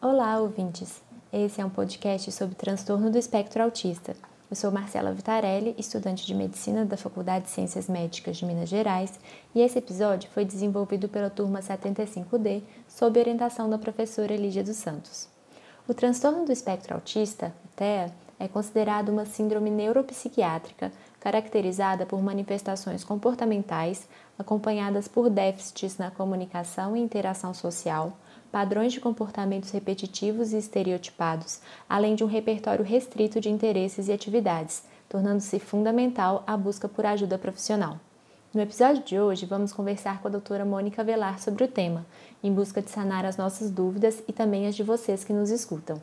Olá, ouvintes! Esse é um podcast sobre transtorno do espectro autista. Eu sou Marcela Vitarelli, estudante de medicina da Faculdade de Ciências Médicas de Minas Gerais, e esse episódio foi desenvolvido pela turma 75D sob orientação da professora Lígia dos Santos. O transtorno do espectro autista, TEA, é considerado uma síndrome neuropsiquiátrica caracterizada por manifestações comportamentais acompanhadas por déficits na comunicação e interação social padrões de comportamentos repetitivos e estereotipados, além de um repertório restrito de interesses e atividades, tornando-se fundamental a busca por ajuda profissional. No episódio de hoje, vamos conversar com a doutora Mônica Velar sobre o tema, em busca de sanar as nossas dúvidas e também as de vocês que nos escutam.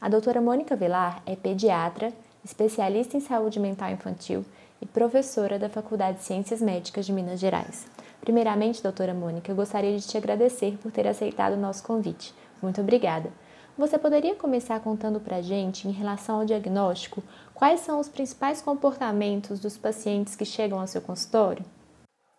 A doutora Mônica Velar é pediatra, especialista em saúde mental infantil e professora da Faculdade de Ciências Médicas de Minas Gerais. Primeiramente, doutora Mônica, eu gostaria de te agradecer por ter aceitado o nosso convite. Muito obrigada. Você poderia começar contando para a gente, em relação ao diagnóstico, quais são os principais comportamentos dos pacientes que chegam ao seu consultório?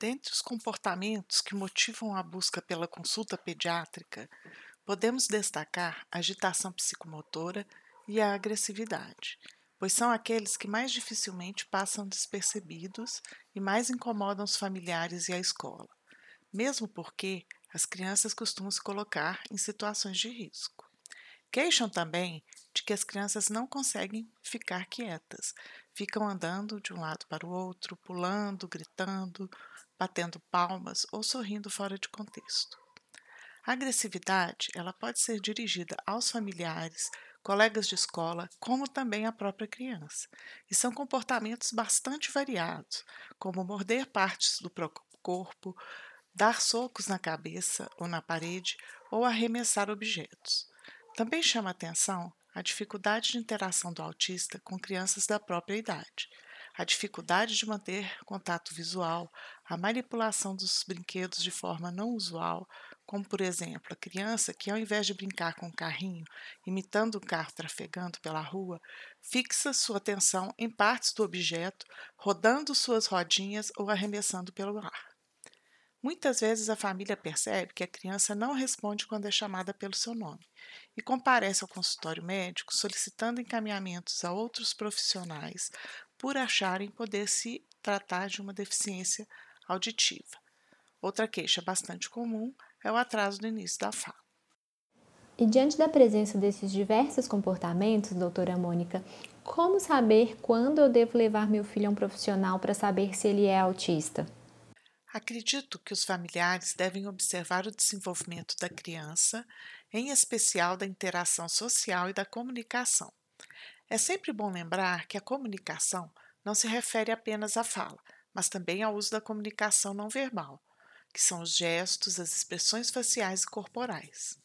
Dentre os comportamentos que motivam a busca pela consulta pediátrica, podemos destacar a agitação psicomotora e a agressividade pois são aqueles que mais dificilmente passam despercebidos e mais incomodam os familiares e a escola, mesmo porque as crianças costumam se colocar em situações de risco. Queixam também de que as crianças não conseguem ficar quietas, ficam andando de um lado para o outro, pulando, gritando, batendo palmas ou sorrindo fora de contexto. A agressividade ela pode ser dirigida aos familiares, colegas de escola, como também à própria criança. E são comportamentos bastante variados, como morder partes do próprio corpo, dar socos na cabeça ou na parede ou arremessar objetos. Também chama atenção a dificuldade de interação do autista com crianças da própria idade, a dificuldade de manter contato visual, a manipulação dos brinquedos de forma não usual, como por exemplo a criança que, ao invés de brincar com o carrinho, imitando o carro trafegando pela rua, fixa sua atenção em partes do objeto, rodando suas rodinhas ou arremessando pelo ar. Muitas vezes a família percebe que a criança não responde quando é chamada pelo seu nome e comparece ao consultório médico solicitando encaminhamentos a outros profissionais por acharem poder se tratar de uma deficiência auditiva. Outra queixa bastante comum é o atraso no início da fala. E diante da presença desses diversos comportamentos, doutora Mônica, como saber quando eu devo levar meu filho a um profissional para saber se ele é autista? Acredito que os familiares devem observar o desenvolvimento da criança, em especial da interação social e da comunicação. É sempre bom lembrar que a comunicação não se refere apenas à fala, mas também ao uso da comunicação não verbal, que são os gestos, as expressões faciais e corporais.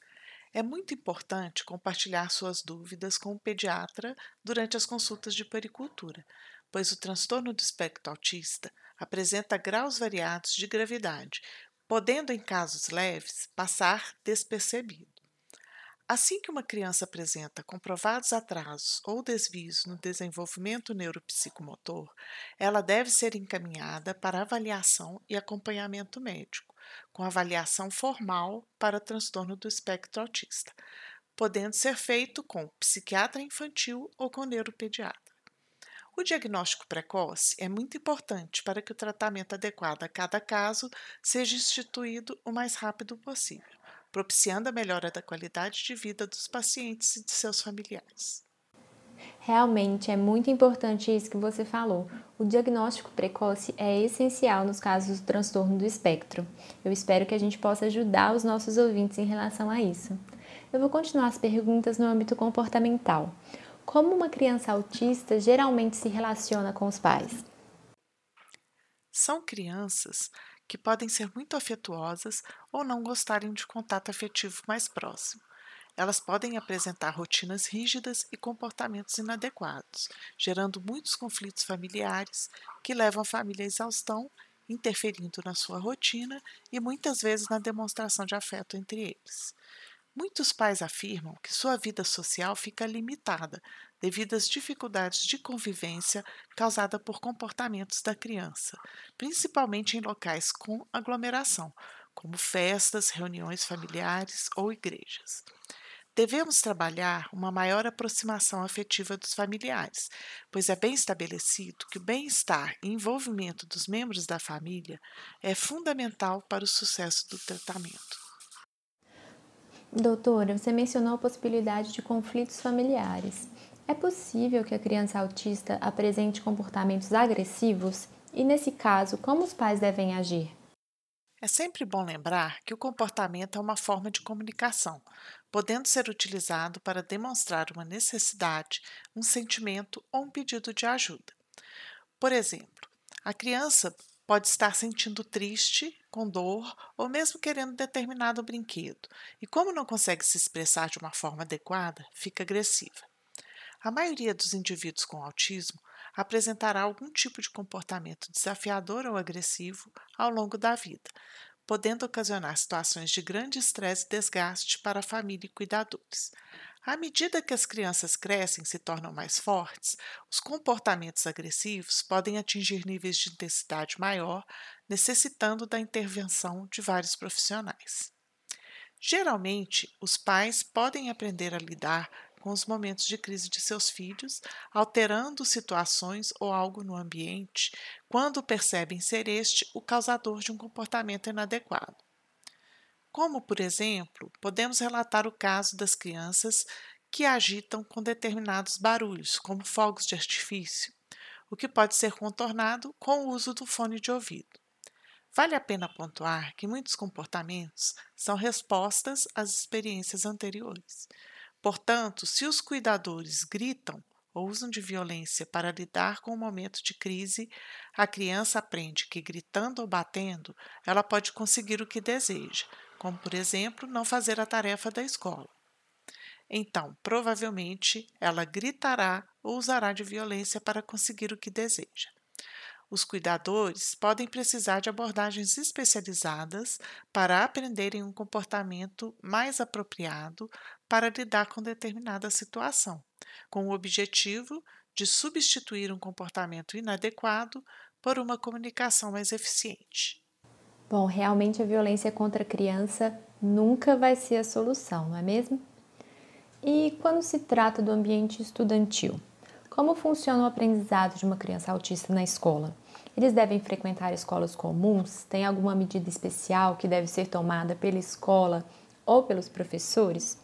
É muito importante compartilhar suas dúvidas com o pediatra durante as consultas de pericultura, pois o transtorno do espectro autista apresenta graus variados de gravidade, podendo, em casos leves, passar despercebido. Assim que uma criança apresenta comprovados atrasos ou desvios no desenvolvimento neuropsicomotor, ela deve ser encaminhada para avaliação e acompanhamento médico, com avaliação formal para transtorno do espectro autista, podendo ser feito com psiquiatra infantil ou com neuropediatra. O diagnóstico precoce é muito importante para que o tratamento adequado a cada caso seja instituído o mais rápido possível propiciando a melhora da qualidade de vida dos pacientes e de seus familiares. Realmente é muito importante isso que você falou. O diagnóstico precoce é essencial nos casos do transtorno do espectro. Eu espero que a gente possa ajudar os nossos ouvintes em relação a isso. Eu vou continuar as perguntas no âmbito comportamental. Como uma criança autista geralmente se relaciona com os pais? São crianças que podem ser muito afetuosas ou não gostarem de contato afetivo mais próximo. Elas podem apresentar rotinas rígidas e comportamentos inadequados, gerando muitos conflitos familiares que levam a família à exaustão, interferindo na sua rotina e muitas vezes na demonstração de afeto entre eles. Muitos pais afirmam que sua vida social fica limitada devido às dificuldades de convivência causada por comportamentos da criança, principalmente em locais com aglomeração, como festas, reuniões familiares ou igrejas. devemos trabalhar uma maior aproximação afetiva dos familiares, pois é bem estabelecido que o bem-estar e envolvimento dos membros da família é fundamental para o sucesso do tratamento. Doutora, você mencionou a possibilidade de conflitos familiares. É possível que a criança autista apresente comportamentos agressivos? E, nesse caso, como os pais devem agir? É sempre bom lembrar que o comportamento é uma forma de comunicação, podendo ser utilizado para demonstrar uma necessidade, um sentimento ou um pedido de ajuda. Por exemplo, a criança pode estar sentindo triste, com dor ou mesmo querendo determinado brinquedo, e como não consegue se expressar de uma forma adequada, fica agressiva. A maioria dos indivíduos com autismo apresentará algum tipo de comportamento desafiador ou agressivo ao longo da vida, podendo ocasionar situações de grande estresse e desgaste para a família e cuidadores. À medida que as crianças crescem e se tornam mais fortes, os comportamentos agressivos podem atingir níveis de intensidade maior, necessitando da intervenção de vários profissionais. Geralmente, os pais podem aprender a lidar com os momentos de crise de seus filhos, alterando situações ou algo no ambiente quando percebem ser este o causador de um comportamento inadequado. Como, por exemplo, podemos relatar o caso das crianças que agitam com determinados barulhos, como fogos de artifício, o que pode ser contornado com o uso do fone de ouvido. Vale a pena pontuar que muitos comportamentos são respostas às experiências anteriores. Portanto, se os cuidadores gritam ou usam de violência para lidar com o momento de crise, a criança aprende que gritando ou batendo, ela pode conseguir o que deseja, como, por exemplo, não fazer a tarefa da escola. Então, provavelmente, ela gritará ou usará de violência para conseguir o que deseja. Os cuidadores podem precisar de abordagens especializadas para aprenderem um comportamento mais apropriado para lidar com determinada situação, com o objetivo de substituir um comportamento inadequado por uma comunicação mais eficiente. Bom, realmente a violência contra a criança nunca vai ser a solução, não é mesmo? E quando se trata do ambiente estudantil, como funciona o aprendizado de uma criança autista na escola? Eles devem frequentar escolas comuns? Tem alguma medida especial que deve ser tomada pela escola ou pelos professores?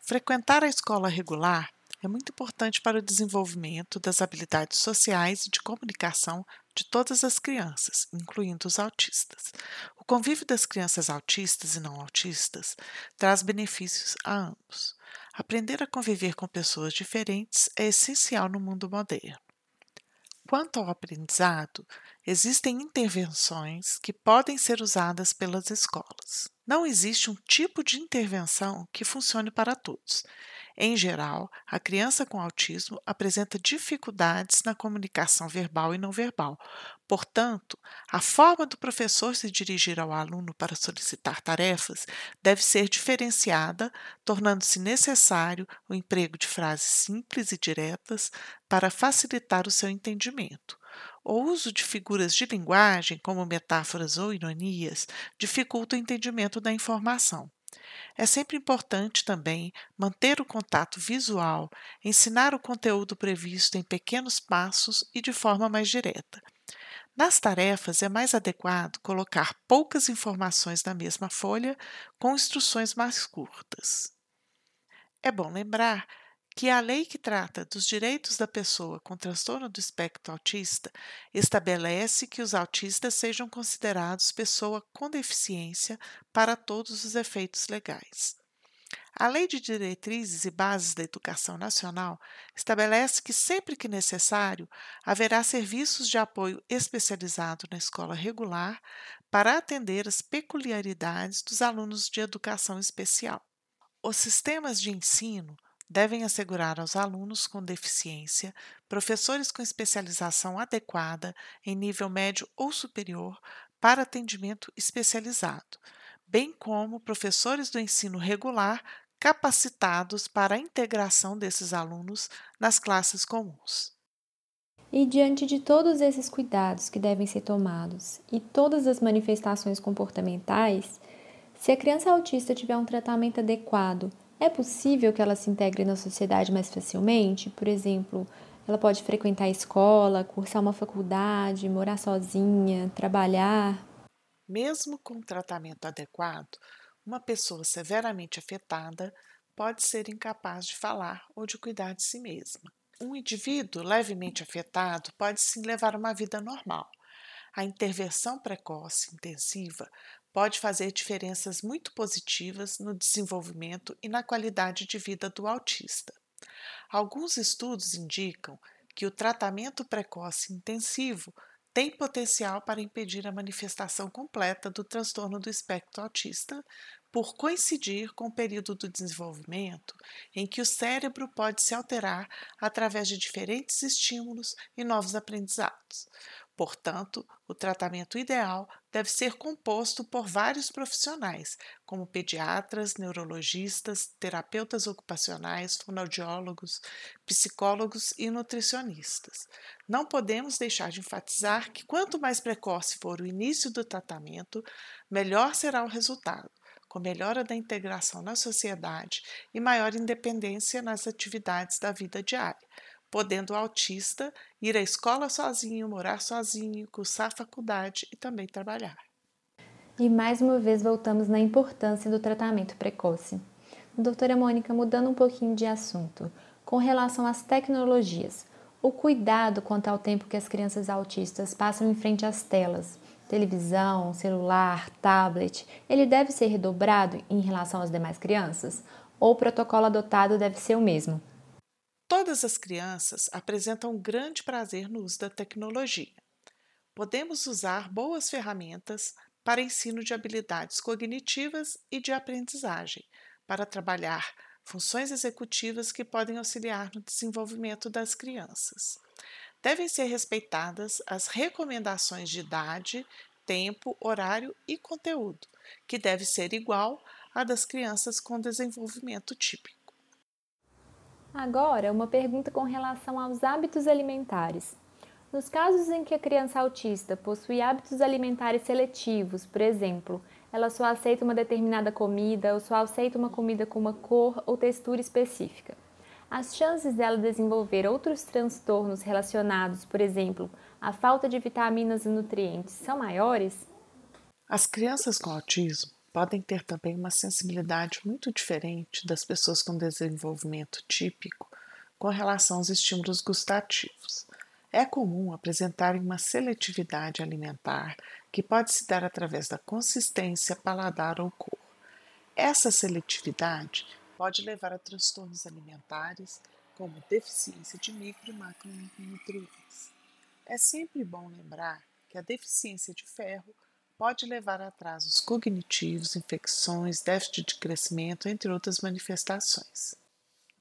Frequentar a escola regular é muito importante para o desenvolvimento das habilidades sociais e de comunicação de todas as crianças, incluindo os autistas. O convívio das crianças autistas e não autistas traz benefícios a ambos. Aprender a conviver com pessoas diferentes é essencial no mundo moderno. Quanto ao aprendizado, existem intervenções que podem ser usadas pelas escolas. Não existe um tipo de intervenção que funcione para todos. Em geral, a criança com autismo apresenta dificuldades na comunicação verbal e não verbal. Portanto, a forma do professor se dirigir ao aluno para solicitar tarefas deve ser diferenciada, tornando-se necessário o emprego de frases simples e diretas para facilitar o seu entendimento. O uso de figuras de linguagem, como metáforas ou ironias, dificulta o entendimento da informação. É sempre importante também manter o contato visual, ensinar o conteúdo previsto em pequenos passos e de forma mais direta. Nas tarefas, é mais adequado colocar poucas informações na mesma folha com instruções mais curtas. É bom lembrar que a lei que trata dos direitos da pessoa com transtorno do espectro autista estabelece que os autistas sejam considerados pessoa com deficiência para todos os efeitos legais. A Lei de Diretrizes e Bases da Educação Nacional estabelece que, sempre que necessário, haverá serviços de apoio especializado na escola regular para atender as peculiaridades dos alunos de educação especial. Os sistemas de ensino devem assegurar aos alunos com deficiência professores com especialização adequada em nível médio ou superior para atendimento especializado, bem como professores do ensino regular capacitados para a integração desses alunos nas classes comuns. E diante de todos esses cuidados que devem ser tomados e todas as manifestações comportamentais, se a criança autista tiver um tratamento adequado É possível que ela se integre na sociedade mais facilmente? Por exemplo, ela pode frequentar a escola, cursar uma faculdade, morar sozinha, trabalhar? Mesmo com tratamento adequado, uma pessoa severamente afetada pode ser incapaz de falar ou de cuidar de si mesma. Um indivíduo levemente afetado pode sim levar uma vida normal. A intervenção precoce intensiva pode fazer diferenças muito positivas no desenvolvimento e na qualidade de vida do autista. Alguns estudos indicam que o tratamento precoce intensivo tem potencial para impedir a manifestação completa do transtorno do espectro autista, por coincidir com o período do desenvolvimento em que o cérebro pode se alterar através de diferentes estímulos e novos aprendizados. Portanto, o tratamento ideal deve ser composto por vários profissionais, como pediatras, neurologistas, terapeutas ocupacionais, fonoaudiólogos, psicólogos e nutricionistas. Não podemos deixar de enfatizar que quanto mais precoce for o início do tratamento, melhor será o resultado, com melhora da integração na sociedade e maior independência nas atividades da vida diária podendo o autista ir à escola sozinho, morar sozinho, cursar faculdade e também trabalhar. E mais uma vez voltamos na importância do tratamento precoce. Doutora Mônica, mudando um pouquinho de assunto, com relação às tecnologias, o cuidado quanto ao tempo que as crianças autistas passam em frente às telas, televisão, celular, tablet, ele deve ser redobrado em relação às demais crianças? Ou o protocolo adotado deve ser o mesmo? Todas as crianças apresentam grande prazer no uso da tecnologia. Podemos usar boas ferramentas para ensino de habilidades cognitivas e de aprendizagem, para trabalhar funções executivas que podem auxiliar no desenvolvimento das crianças. Devem ser respeitadas as recomendações de idade, tempo, horário e conteúdo, que deve ser igual à das crianças com desenvolvimento típico. Agora, uma pergunta com relação aos hábitos alimentares. Nos casos em que a criança autista possui hábitos alimentares seletivos, por exemplo, ela só aceita uma determinada comida ou só aceita uma comida com uma cor ou textura específica. As chances dela desenvolver outros transtornos relacionados, por exemplo, à falta de vitaminas e nutrientes, são maiores? As crianças com autismo podem ter também uma sensibilidade muito diferente das pessoas com desenvolvimento típico com relação aos estímulos gustativos. É comum apresentarem uma seletividade alimentar que pode se dar através da consistência, paladar ou cor. Essa seletividade pode levar a transtornos alimentares, como deficiência de micro e macronutrientes. É sempre bom lembrar que a deficiência de ferro pode levar a atrasos cognitivos, infecções, déficit de crescimento, entre outras manifestações.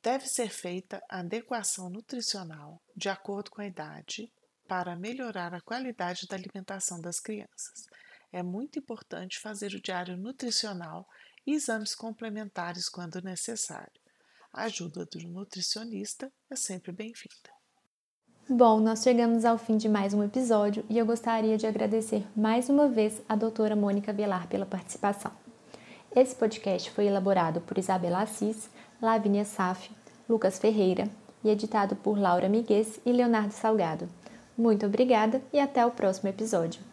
Deve ser feita a adequação nutricional de acordo com a idade para melhorar a qualidade da alimentação das crianças. É muito importante fazer o diário nutricional e exames complementares quando necessário. A ajuda do nutricionista é sempre bem-vinda. Bom, nós chegamos ao fim de mais um episódio e eu gostaria de agradecer mais uma vez a doutora Mônica Velar pela participação. Esse podcast foi elaborado por Isabela Assis, Lavínia Saf, Lucas Ferreira e editado por Laura Miguez e Leonardo Salgado. Muito obrigada e até o próximo episódio.